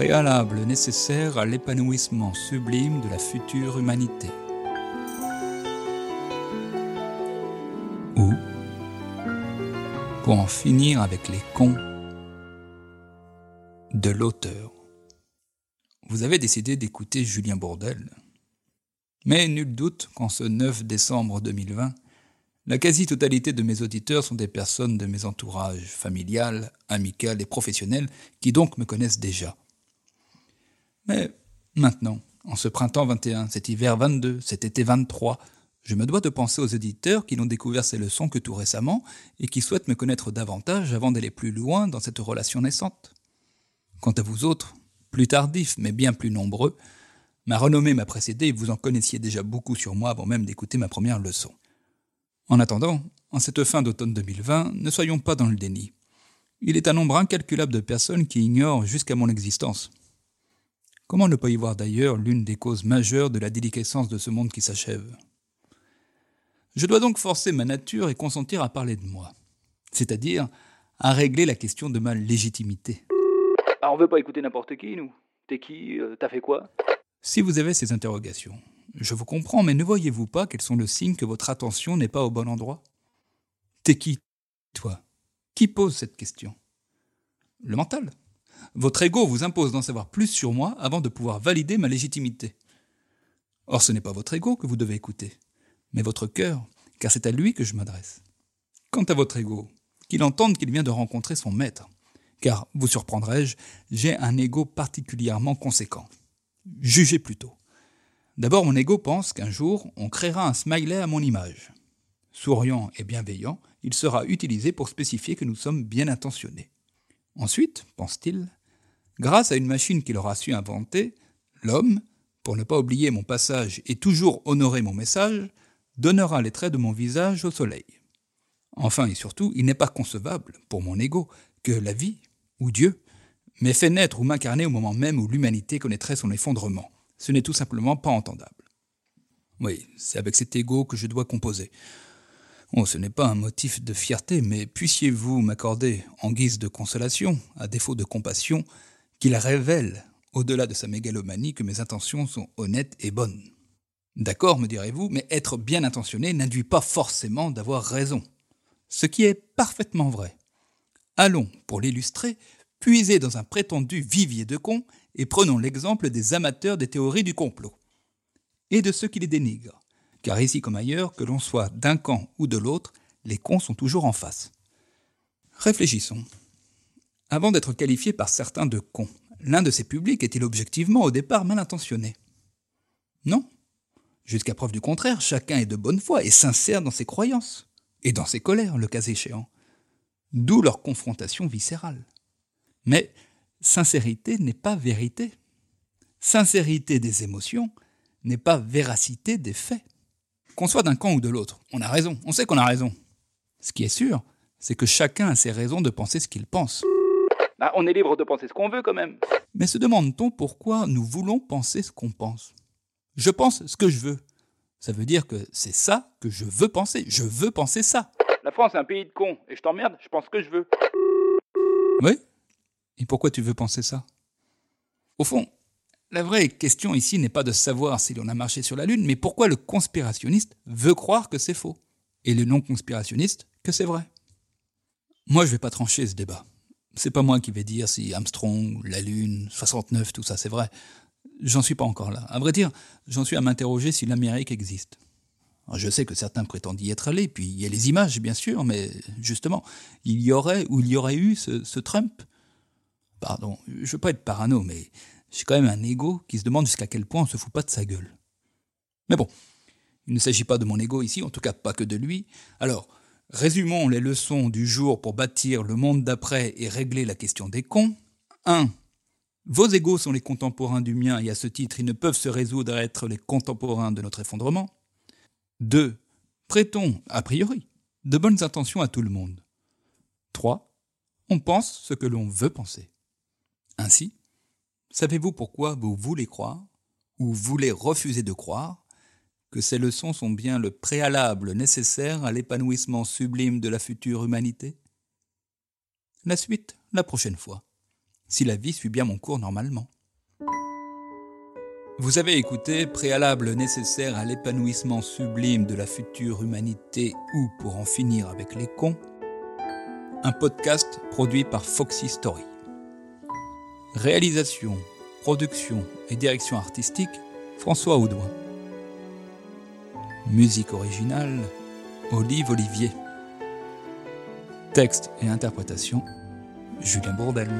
préalable nécessaire à l'épanouissement sublime de la future humanité. Ou pour en finir avec les cons de l'auteur. Vous avez décidé d'écouter Julien Bourdel. Mais nul doute qu'en ce 9 décembre 2020, la quasi-totalité de mes auditeurs sont des personnes de mes entourages familial, amical et professionnel qui donc me connaissent déjà. Mais maintenant, en ce printemps 21, cet hiver 22, cet été 23, je me dois de penser aux auditeurs qui n'ont découvert ces leçons que tout récemment et qui souhaitent me connaître davantage avant d'aller plus loin dans cette relation naissante. Quant à vous autres, plus tardifs mais bien plus nombreux, ma renommée m'a précédé et vous en connaissiez déjà beaucoup sur moi avant même d'écouter ma première leçon. En attendant, en cette fin d'automne 2020, ne soyons pas dans le déni. Il est un nombre incalculable de personnes qui ignorent jusqu'à mon existence. Comment ne pas y voir d'ailleurs l'une des causes majeures de la déliquescence de ce monde qui s'achève? Je dois donc forcer ma nature et consentir à parler de moi, c'est-à-dire à régler la question de ma légitimité. Ah, on veut pas écouter n'importe qui, nous. T'es qui euh, T'as fait quoi? Si vous avez ces interrogations, je vous comprends, mais ne voyez-vous pas quels sont le signe que votre attention n'est pas au bon endroit? T'es qui, toi? Qui pose cette question? Le mental? Votre ego vous impose d'en savoir plus sur moi avant de pouvoir valider ma légitimité. Or, ce n'est pas votre ego que vous devez écouter, mais votre cœur, car c'est à lui que je m'adresse. Quant à votre ego, qu'il entende qu'il vient de rencontrer son maître, car, vous surprendrai-je, j'ai un ego particulièrement conséquent. Jugez plutôt. D'abord, mon ego pense qu'un jour, on créera un smiley à mon image. Souriant et bienveillant, il sera utilisé pour spécifier que nous sommes bien intentionnés. Ensuite, pense-t-il, grâce à une machine qu'il aura su inventer, l'homme, pour ne pas oublier mon passage et toujours honorer mon message, donnera les traits de mon visage au soleil. Enfin et surtout, il n'est pas concevable, pour mon ego, que la vie, ou Dieu, m'ait fait naître ou m'incarner au moment même où l'humanité connaîtrait son effondrement. Ce n'est tout simplement pas entendable. Oui, c'est avec cet ego que je dois composer. Oh, ce n'est pas un motif de fierté, mais puissiez-vous m'accorder, en guise de consolation, à défaut de compassion, qu'il révèle, au-delà de sa mégalomanie, que mes intentions sont honnêtes et bonnes. D'accord, me direz-vous, mais être bien intentionné n'induit pas forcément d'avoir raison. Ce qui est parfaitement vrai. Allons, pour l'illustrer, puiser dans un prétendu vivier de cons et prenons l'exemple des amateurs des théories du complot et de ceux qui les dénigrent. Car ici comme ailleurs, que l'on soit d'un camp ou de l'autre, les cons sont toujours en face. Réfléchissons. Avant d'être qualifié par certains de cons, l'un de ces publics est-il objectivement au départ mal intentionné? Non. Jusqu'à preuve du contraire, chacun est de bonne foi et sincère dans ses croyances, et dans ses colères, le cas échéant d'où leur confrontation viscérale. Mais sincérité n'est pas vérité. Sincérité des émotions n'est pas véracité des faits. Qu'on soit d'un camp ou de l'autre, on a raison, on sait qu'on a raison. Ce qui est sûr, c'est que chacun a ses raisons de penser ce qu'il pense. Bah, on est libre de penser ce qu'on veut quand même. Mais se demande-t-on pourquoi nous voulons penser ce qu'on pense? Je pense ce que je veux. Ça veut dire que c'est ça que je veux penser. Je veux penser ça. La France est un pays de cons, et je t'emmerde, je pense que je veux. Oui? Et pourquoi tu veux penser ça? Au fond, la vraie question ici n'est pas de savoir si l'on a marché sur la Lune, mais pourquoi le conspirationniste veut croire que c'est faux, et le non-conspirationniste que c'est vrai. Moi, je vais pas trancher ce débat. C'est pas moi qui vais dire si Armstrong, la Lune, 69, tout ça, c'est vrai. J'en suis pas encore là. À vrai dire, j'en suis à m'interroger si l'Amérique existe. Je sais que certains prétendent y être allés, puis il y a les images, bien sûr, mais justement, il y aurait ou il y aurait eu ce, Trump? Pardon, je veux pas être parano, mais j'ai quand même un ego qui se demande jusqu'à quel point on se fout pas de sa gueule. Mais bon, il ne s'agit pas de mon ego ici, en tout cas pas que de lui. Alors, résumons les leçons du jour pour bâtir le monde d'après et régler la question des cons. 1. Vos égos sont les contemporains du mien et à ce titre, ils ne peuvent se résoudre à être les contemporains de notre effondrement. 2. Prêtons, a priori, de bonnes intentions à tout le monde. 3. On pense ce que l'on veut penser. Ainsi, savez-vous pourquoi vous voulez croire, ou voulez refuser de croire, que ces leçons sont bien le préalable nécessaire à l'épanouissement sublime de la future humanité? La suite, la prochaine fois. si la vie suit bien mon cours normalement. Vous avez écouté Préalable nécessaire à l'épanouissement sublime de la future humanité ou pour en finir avec les cons, un podcast produit par Foxy Story. Réalisation, production et direction artistique, François Audouin. Musique originale, Olive Olivier. Texte et interprétation, Julien Bourdel.